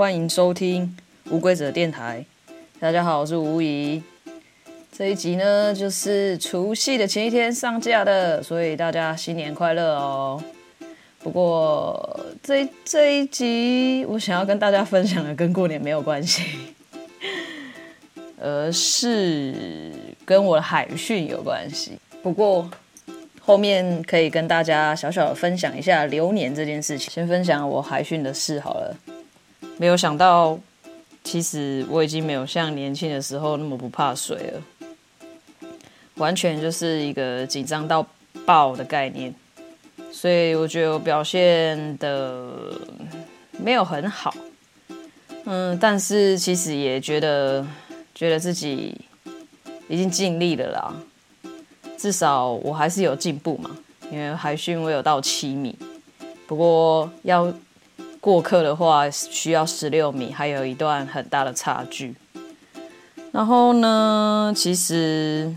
欢迎收听无规则电台。大家好，我是吴怡。这一集呢，就是除夕的前一天上架的，所以大家新年快乐哦。不过这这一集我想要跟大家分享的，跟过年没有关系，而是跟我的海训有关系。不过。后面可以跟大家小小的分享一下流年这件事情。先分享我海训的事好了。没有想到，其实我已经没有像年轻的时候那么不怕水了，完全就是一个紧张到爆的概念。所以我觉得我表现的没有很好，嗯，但是其实也觉得觉得自己已经尽力了啦。至少我还是有进步嘛，因为海训我有到七米，不过要过客的话需要十六米，还有一段很大的差距。然后呢，其实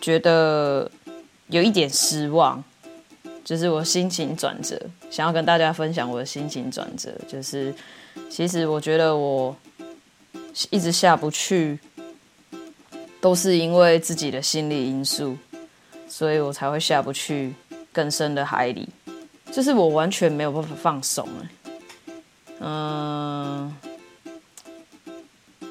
觉得有一点失望，就是我心情转折，想要跟大家分享我的心情转折，就是其实我觉得我一直下不去。都是因为自己的心理因素，所以我才会下不去更深的海里。就是我完全没有办法放松，嗯，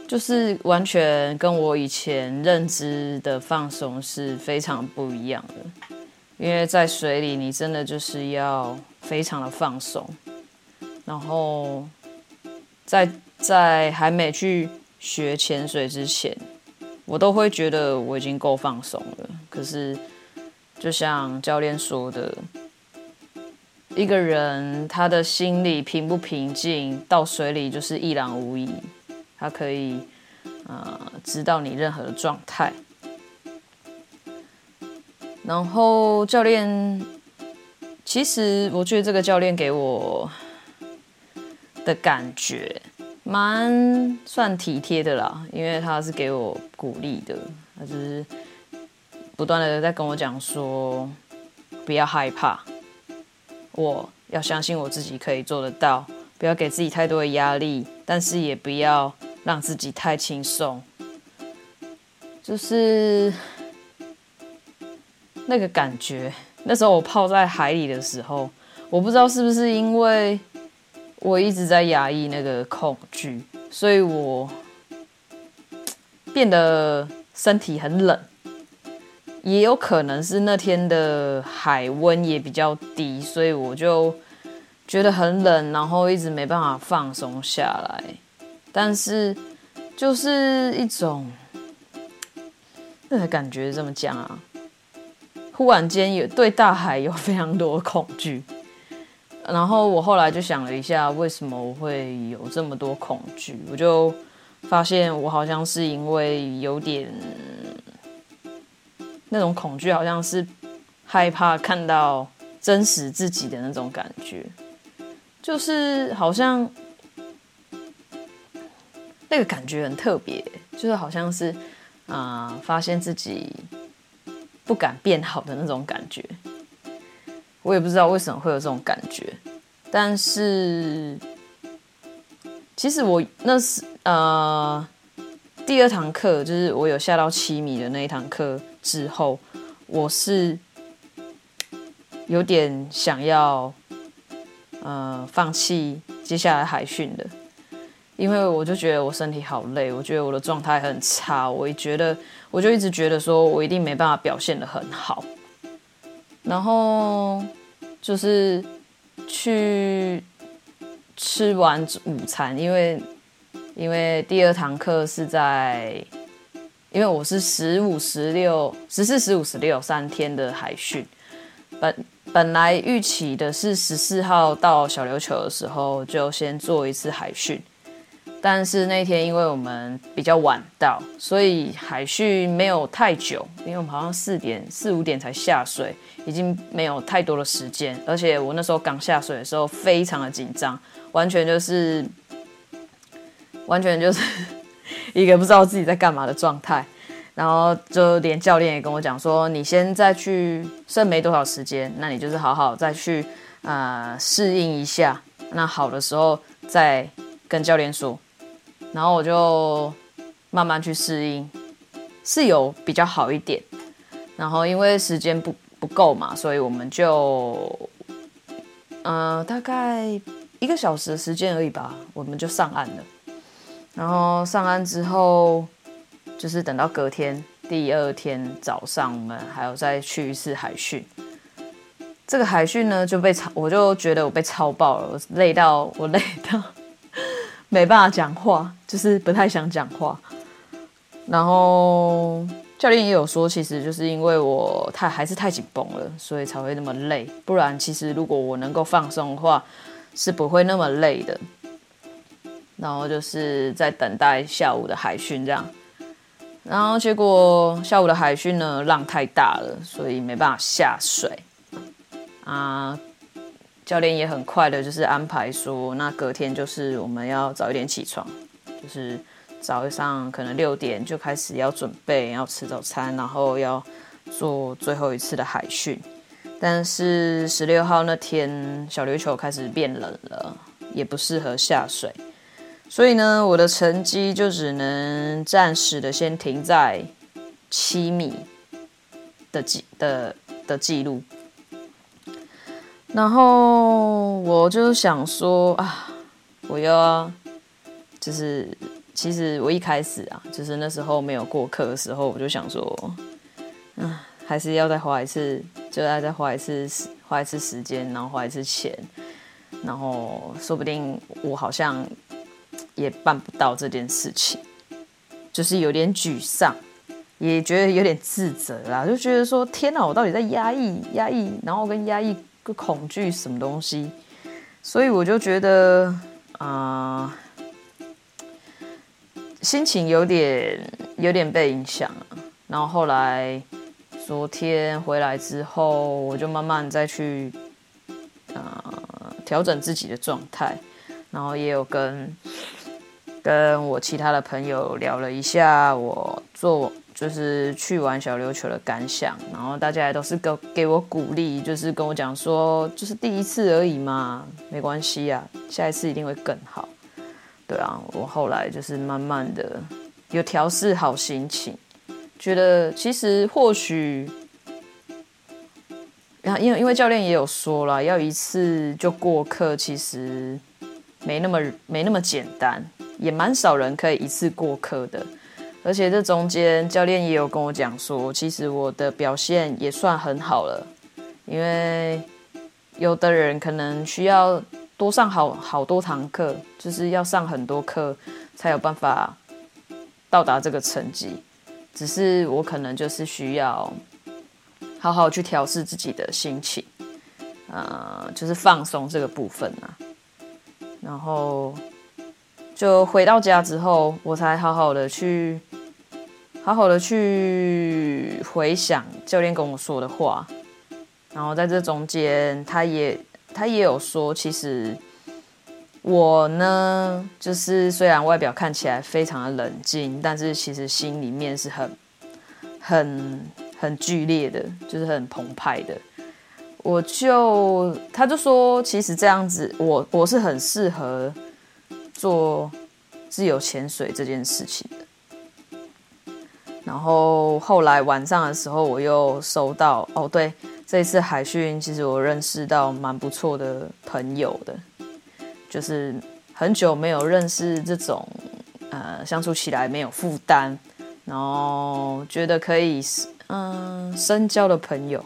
就是完全跟我以前认知的放松是非常不一样的。因为在水里，你真的就是要非常的放松。然后在在还没去学潜水之前。我都会觉得我已经够放松了，可是就像教练说的，一个人他的心里平不平静，到水里就是一览无遗，他可以呃知道你任何的状态。然后教练，其实我觉得这个教练给我的感觉。蛮算体贴的啦，因为他是给我鼓励的，他就是不断的在跟我讲说，不要害怕，我要相信我自己可以做得到，不要给自己太多的压力，但是也不要让自己太轻松，就是那个感觉。那时候我泡在海里的时候，我不知道是不是因为。我一直在压抑那个恐惧，所以我变得身体很冷，也有可能是那天的海温也比较低，所以我就觉得很冷，然后一直没办法放松下来。但是就是一种那感觉，这么讲啊，忽然间有对大海有非常多恐惧。然后我后来就想了一下，为什么会有这么多恐惧？我就发现我好像是因为有点那种恐惧，好像是害怕看到真实自己的那种感觉，就是好像那个感觉很特别，就是好像是啊、发现自己不敢变好的那种感觉。我也不知道为什么会有这种感觉，但是其实我那是呃第二堂课，就是我有下到七米的那一堂课之后，我是有点想要呃放弃接下来海训的，因为我就觉得我身体好累，我觉得我的状态很差，我也觉得我就一直觉得说我一定没办法表现的很好。然后就是去吃完午餐，因为因为第二堂课是在，因为我是十五、十六、十四、十五、十六三天的海训，本本来预期的是十四号到小琉球的时候就先做一次海训。但是那天因为我们比较晚到，所以海训没有太久，因为我们好像四点四五点才下水，已经没有太多的时间。而且我那时候刚下水的时候非常的紧张，完全就是 完全就是 一个不知道自己在干嘛的状态。然后就连教练也跟我讲说：“你先再去，剩没多少时间，那你就是好好再去呃适应一下。那好的时候。”再跟教练说，然后我就慢慢去适应，是有比较好一点。然后因为时间不不够嘛，所以我们就，呃，大概一个小时的时间而已吧，我们就上岸了。然后上岸之后，就是等到隔天第二天早上，我们还要再去一次海训。这个海训呢，就被超，我就觉得我被超爆了，我累到我累到没办法讲话，就是不太想讲话。然后教练也有说，其实就是因为我太还是太紧绷了，所以才会那么累。不然其实如果我能够放松的话，是不会那么累的。然后就是在等待下午的海训这样。然后结果下午的海训呢，浪太大了，所以没办法下水。啊，教练也很快的，就是安排说，那隔天就是我们要早一点起床，就是早上可能六点就开始要准备，要吃早餐，然后要做最后一次的海训。但是十六号那天，小琉球开始变冷了，也不适合下水，所以呢，我的成绩就只能暂时的先停在七米的记的的记录。然后我就想说啊，我要就是其实我一开始啊，就是那时候没有过课的时候，我就想说，嗯，还是要再花一次，就要再花一次花一次时间，然后花一次钱，然后说不定我好像也办不到这件事情，就是有点沮丧，也觉得有点自责啦，就觉得说天哪，我到底在压抑压抑，然后跟压抑。个恐惧什么东西，所以我就觉得啊、心情有点有点被影响了。然后后来昨天回来之后，我就慢慢再去啊、呃、调整自己的状态，然后也有跟跟我其他的朋友聊了一下我做。就是去玩小琉球的感想，然后大家也都是给给我鼓励，就是跟我讲说，就是第一次而已嘛，没关系啊，下一次一定会更好。对啊，我后来就是慢慢的有调试好心情，觉得其实或许，然后因为因为教练也有说了，要一次就过课，其实没那么没那么简单，也蛮少人可以一次过课的。而且这中间，教练也有跟我讲说，其实我的表现也算很好了，因为有的人可能需要多上好好多堂课，就是要上很多课才有办法到达这个成绩。只是我可能就是需要好好去调试自己的心情，呃，就是放松这个部分啊。然后就回到家之后，我才好好的去。好好的去回想教练跟我说的话，然后在这中间，他也他也有说，其实我呢，就是虽然外表看起来非常的冷静，但是其实心里面是很很很剧烈的，就是很澎湃的。我就他就说，其实这样子，我我是很适合做自由潜水这件事情的。然后后来晚上的时候，我又收到哦，对，这一次海训，其实我认识到蛮不错的朋友的，就是很久没有认识这种呃相处起来没有负担，然后觉得可以嗯深交的朋友。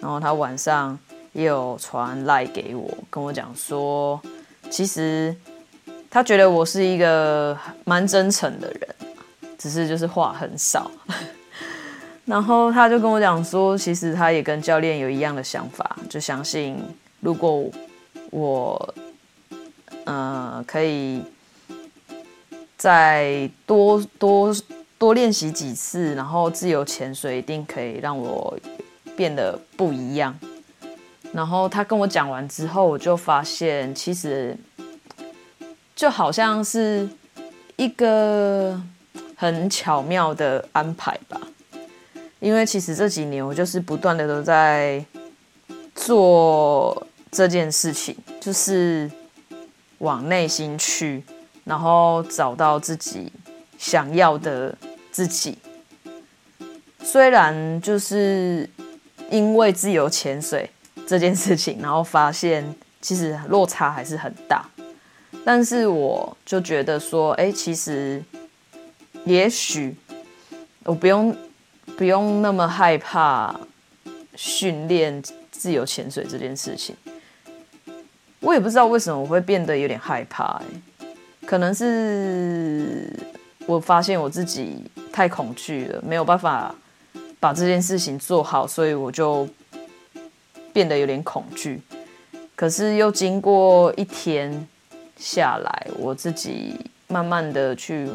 然后他晚上也有传赖给我，跟我讲说，其实他觉得我是一个蛮真诚的人。只是就是话很少，然后他就跟我讲说，其实他也跟教练有一样的想法，就相信如果我呃可以再多多多练习几次，然后自由潜水一定可以让我变得不一样。然后他跟我讲完之后，我就发现其实就好像是一个。很巧妙的安排吧，因为其实这几年我就是不断的都在做这件事情，就是往内心去，然后找到自己想要的自己。虽然就是因为自由潜水这件事情，然后发现其实落差还是很大，但是我就觉得说，哎，其实也许我不用不用那么害怕训练自由潜水这件事情。我也不知道为什么我会变得有点害怕，哎，可能是我发现我自己太恐惧了，没有办法。把这件事情做好，所以我就变得有点恐惧。可是又经过一天下来，我自己慢慢的去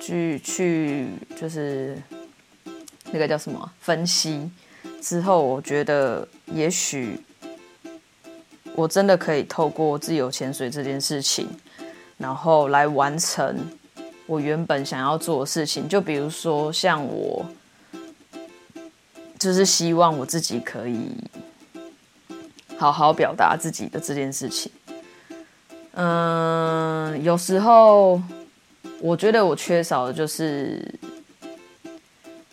去去，就是那个叫什么分析之后，我觉得也许我真的可以透过自由潜水这件事情，然后来完成。我原本想要做的事情，就比如说像我，就是希望我自己可以好好表达自己的这件事情。嗯，有时候我觉得我缺少的就是，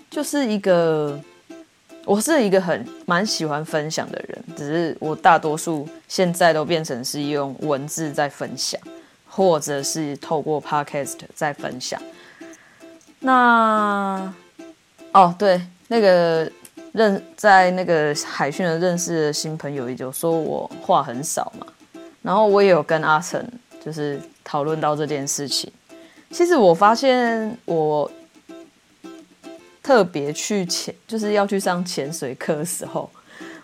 就是一个，我是一个很蛮喜欢分享的人，只是我大多数现在都变成是用文字在分享。或者是透过 podcast 在分享。那哦，对，那个认在那个海训的认识的新朋友也就说我话很少嘛。然后我也有跟阿成就是讨论到这件事情。其实我发现我特别去潜，就是要去上潜水课的时候。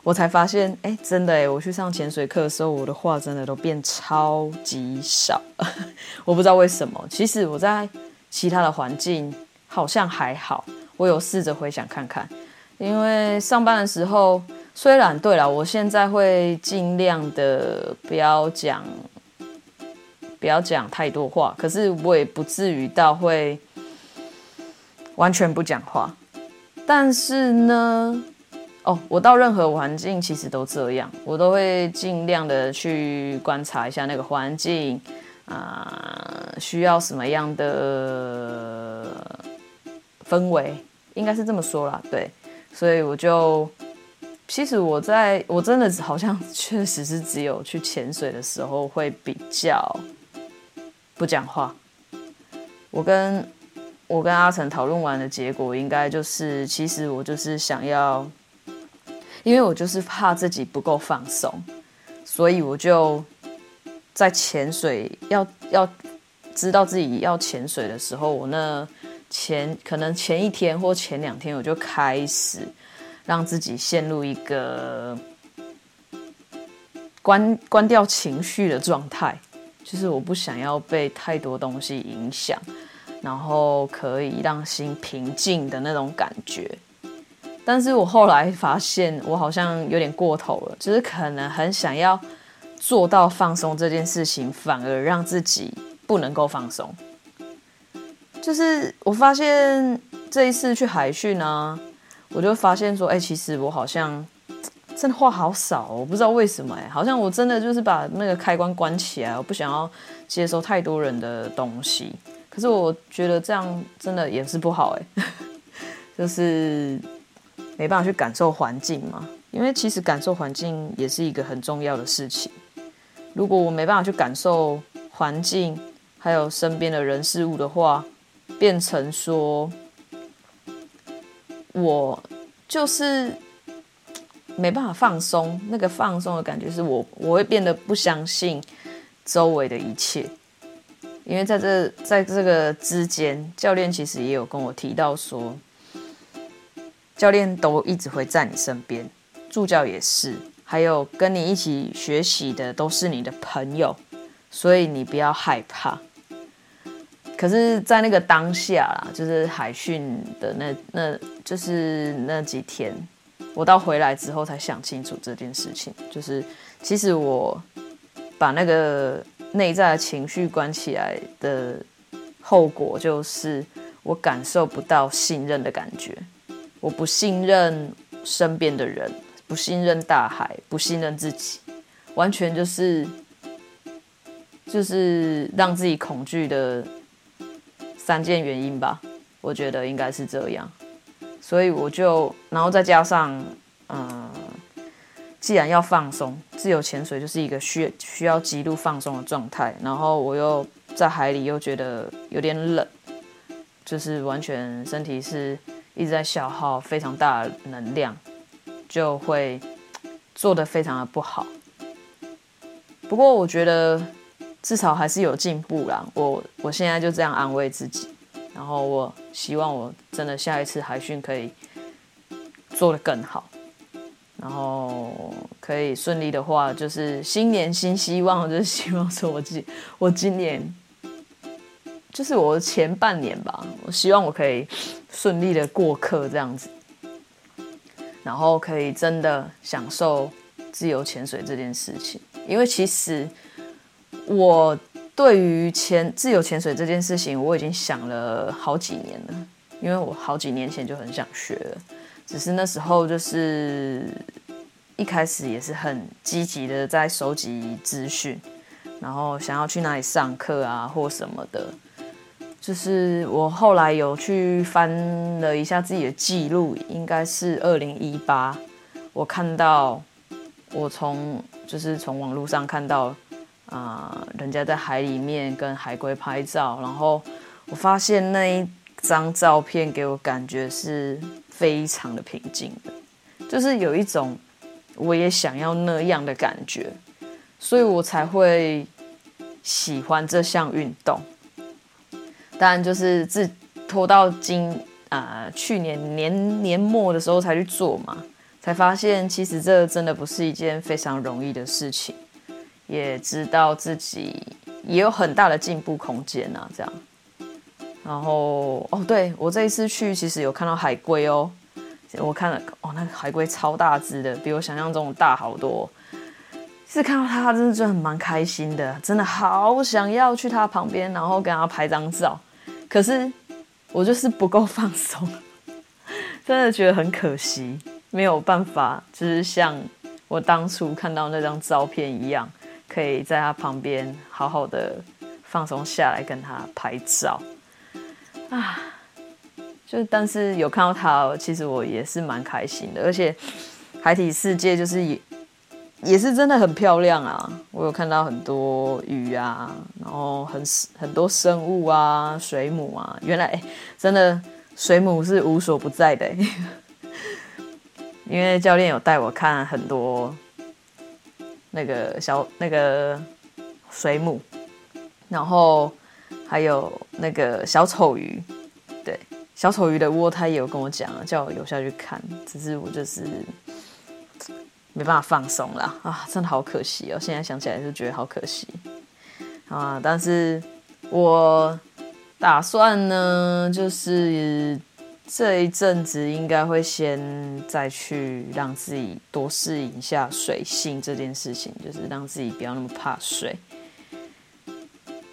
我才发现，哎、真的哎，我去上潜水课的时候，我的话真的都变超级少。我不知道为什么。其实我在其他的环境好像还好。我有试着回想看看，因为上班的时候，虽然对了，我现在会尽量的不要讲，不要讲太多话，可是我也不至于到会完全不讲话。但是呢。哦，我到任何环境其实都这样，我都会尽量的去观察一下那个环境啊、需要什么样的氛围，应该是这么说啦，对，所以我就，其实我在我真的好像确实是只有去潜水的时候会比较不讲话。我跟我跟阿成讨论完的结果，应该就是，其实我就是想要。因为我就是怕自己不够放松，所以我就在潜水要要知道自己要潜水的时候，我那前可能前一天或前两天，我就开始让自己陷入一个关关掉情绪的状态，就是我不想要被太多东西影响，然后可以让心平静的那种感觉。但是我后来发现，我好像有点过头了，就是可能很想要做到放松这件事情，反而让自己不能够放松。就是我发现这一次去海训呢，我就发现说，哎，其实我好像真的话好少，我不知道为什么，哎，好像我真的就是把那个开关关起来，我不想要接收太多人的东西。可是我觉得这样真的也是不好，哎，就是。没办法去感受环境嘛，因为其实感受环境也是一个很重要的事情。如果我没办法去感受环境，还有身边的人事物的话，变成说，我就是没办法放松。那个放松的感觉是我我会变得不相信周围的一切，因为在这在这个之间，教练其实也有跟我提到说。教练都一直会在你身边，助教也是，还有跟你一起学习的都是你的朋友，所以你不要害怕。可是，在那个当下啦，就是海训的那那，就是那几天，我到回来之后才想清楚这件事情，就是其实我把那个内在的情绪关起来的后果，就是我感受不到信任的感觉。我不信任身边的人，不信任大海，不信任自己，完全就是就是让自己恐惧的三件原因吧，我觉得应该是这样。所以我就，然后再加上，嗯、既然要放松，自由潜水就是一个需需要极度放松的状态。然后我又在海里又觉得有点冷，就是完全身体是一直在消耗非常大的能量，就会做得非常的不好。不过我觉得至少还是有进步啦。我我现在就这样安慰自己。然后我希望我真的下一次海训可以做得更好，然后可以顺利的话，就是新年新希望，就是希望说我今 我今年就是我前半年吧，我希望我可以顺利的过客这样子，然后可以真的享受自由潜水这件事情，因为其实我。对于潜自由潜水这件事情，我已经想了好几年了，因为我好几年前就很想学了，只是那时候就是一开始也是很积极的在收集资讯，然后想要去哪里上课啊或什么的，就是我后来有去翻了一下自己的记录，应该是二零一八，我看到我从就是从网络上看到。啊、人家在海里面跟海龟拍照，然后我发现那一张照片给我感觉是非常的平静的，就是有一种我也想要那样的感觉，所以我才会喜欢这项运动。当然，就是自拖到今啊、去年年年末的时候才去做嘛，才发现其实这真的不是一件非常容易的事情。也知道自己也有很大的进步空间呐，这样。然后哦，对，我这一次去其实有看到海龟哦，我看了哦，那个海龟超大只的，比我想象中大好多。是看到它，真的就很蛮开心的，真的好想要去它旁边，然后跟它拍张照。可是我就是不够放松，真的觉得很可惜，没有办法，就是像我当初看到那张照片一样。可以在他旁边好好的放松下来，跟他拍照啊！就但是有看到他，其实我也是蛮开心的。而且海底世界就是也也是真的很漂亮啊！我有看到很多鱼啊，然后很很多生物啊，水母啊。原来真的水母是无所不在的，因为教练有带我看很多。那个小那个水母，然后还有那个小丑鱼，对，小丑鱼的窝他也有跟我讲，叫我游下去看，只是我就是没办法放松了啊，真的好可惜哦！现在想起来就觉得好可惜啊，但是我打算呢，就是。这一阵子应该会先再去让自己多适应一下水性这件事情，就是让自己不要那么怕水。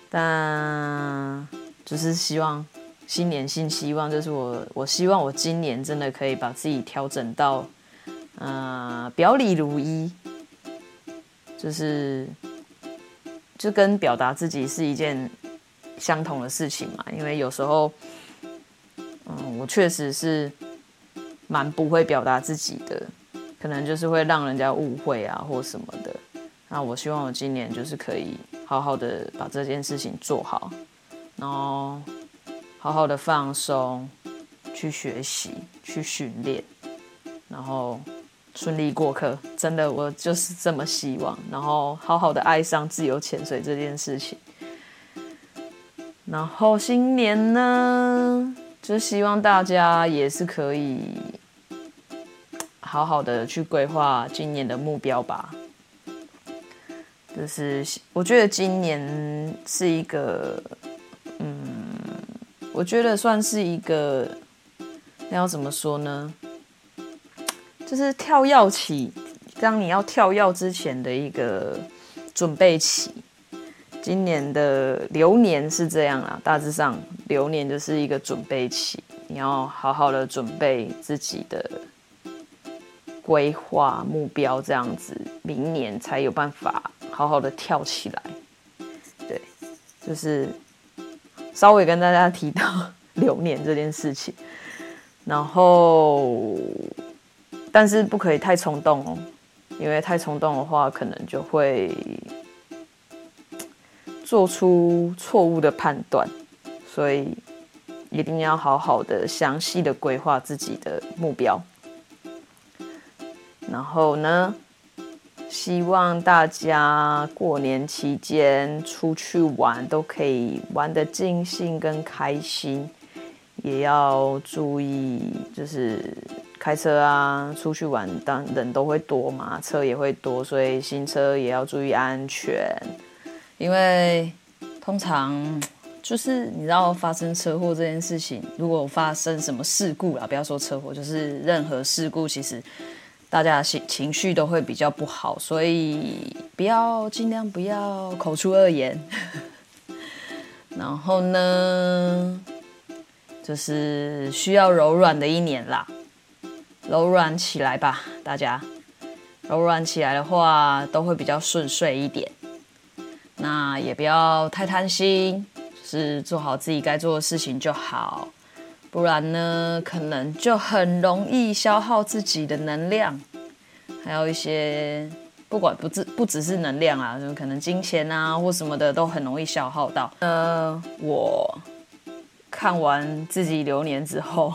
但就是希望新年新希望，就是我我希望我今年真的可以把自己调整到，呃，表里如一，就是就跟表达自己是一件相同的事情嘛，因为有时候。嗯，我确实是蛮不会表达自己的，可能就是会让人家误会啊，或什么的。那我希望我今年就是可以好好的把这件事情做好，然后好好的放松，去学习，去训练，然后顺利过课。真的，我就是这么希望。然后好好的爱上自由潜水这件事情。然后新年呢？就是希望大家也是可以好好的去规划今年的目标吧。就是我觉得今年是一个，嗯，我觉得算是一个，那要怎么说呢？就是跳跃期，当你要跳跃之前的一个准备期。今年的流年是这样啊，大致上流年就是一个准备期，你要好好的准备自己的规划目标，这样子明年才有办法好好的跳起来。对就是稍微跟大家提到流年这件事情，然后但是不可以太冲动哦，因为太冲动的话，可能就会做出错误的判断，所以一定要好好的、详细的规划自己的目标。然后呢，希望大家过年期间出去玩都可以玩得尽兴跟开心，也要注意，就是开车啊，出去玩当人都会多嘛，车也会多，所以新车也要注意安全。因为通常就是你知道发生车祸这件事情，如果发生什么事故啦，不要说车祸，就是任何事故，其实。大家情情绪都会比较不好，所以不要尽量不要口出恶言。然后呢，就是需要柔软的一年啦，柔软起来吧，大家。柔软起来的话，都会比较顺遂一点。那也不要太贪心，就是做好自己该做的事情就好。不然呢，可能就很容易消耗自己的能量，还有一些不管不只不只是能量啊，可能金钱啊或什么的都很容易消耗到。呃，我看完自己流年之后，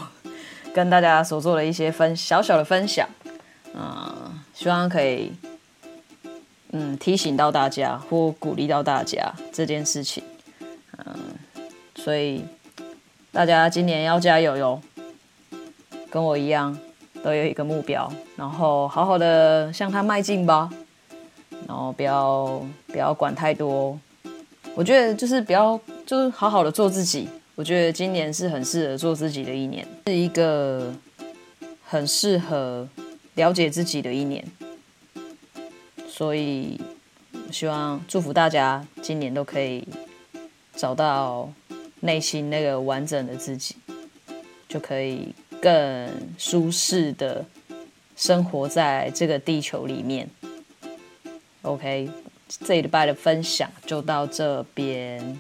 跟大家所做的一些分小小的分享，嗯、希望可以嗯提醒到大家或鼓励到大家这件事情，嗯、所以。大家今年要加油哟，跟我一样都有一个目标，然后好好的向他迈进吧，然后不要不要管太多，我觉得就是不要就是好好的做自己，我觉得今年是很适合做自己的一年，是一个很适合了解自己的一年，所以希望祝福大家今年都可以找到。内心那个完整的自己，就可以更舒适的生活在这个地球里面。OK，这礼拜的分享就到这边。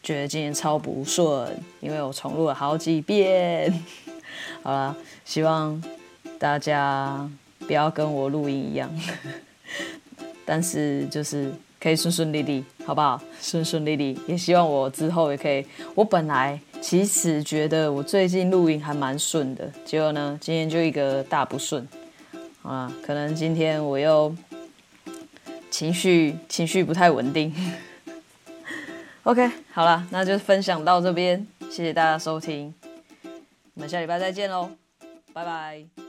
觉得今天超不顺，因为我重录了好几遍。好了，希望大家不要跟我录音一样，但是就是。可以顺顺利利，好不好？顺顺利利，也希望我之后也可以。我本来其实觉得我最近录音还蛮顺的，结果呢，今天就一个大不顺啊！可能今天我又情绪情绪不太稳定。OK，好了，那就分享到这边，谢谢大家收听，我们下礼拜再见喽，拜拜。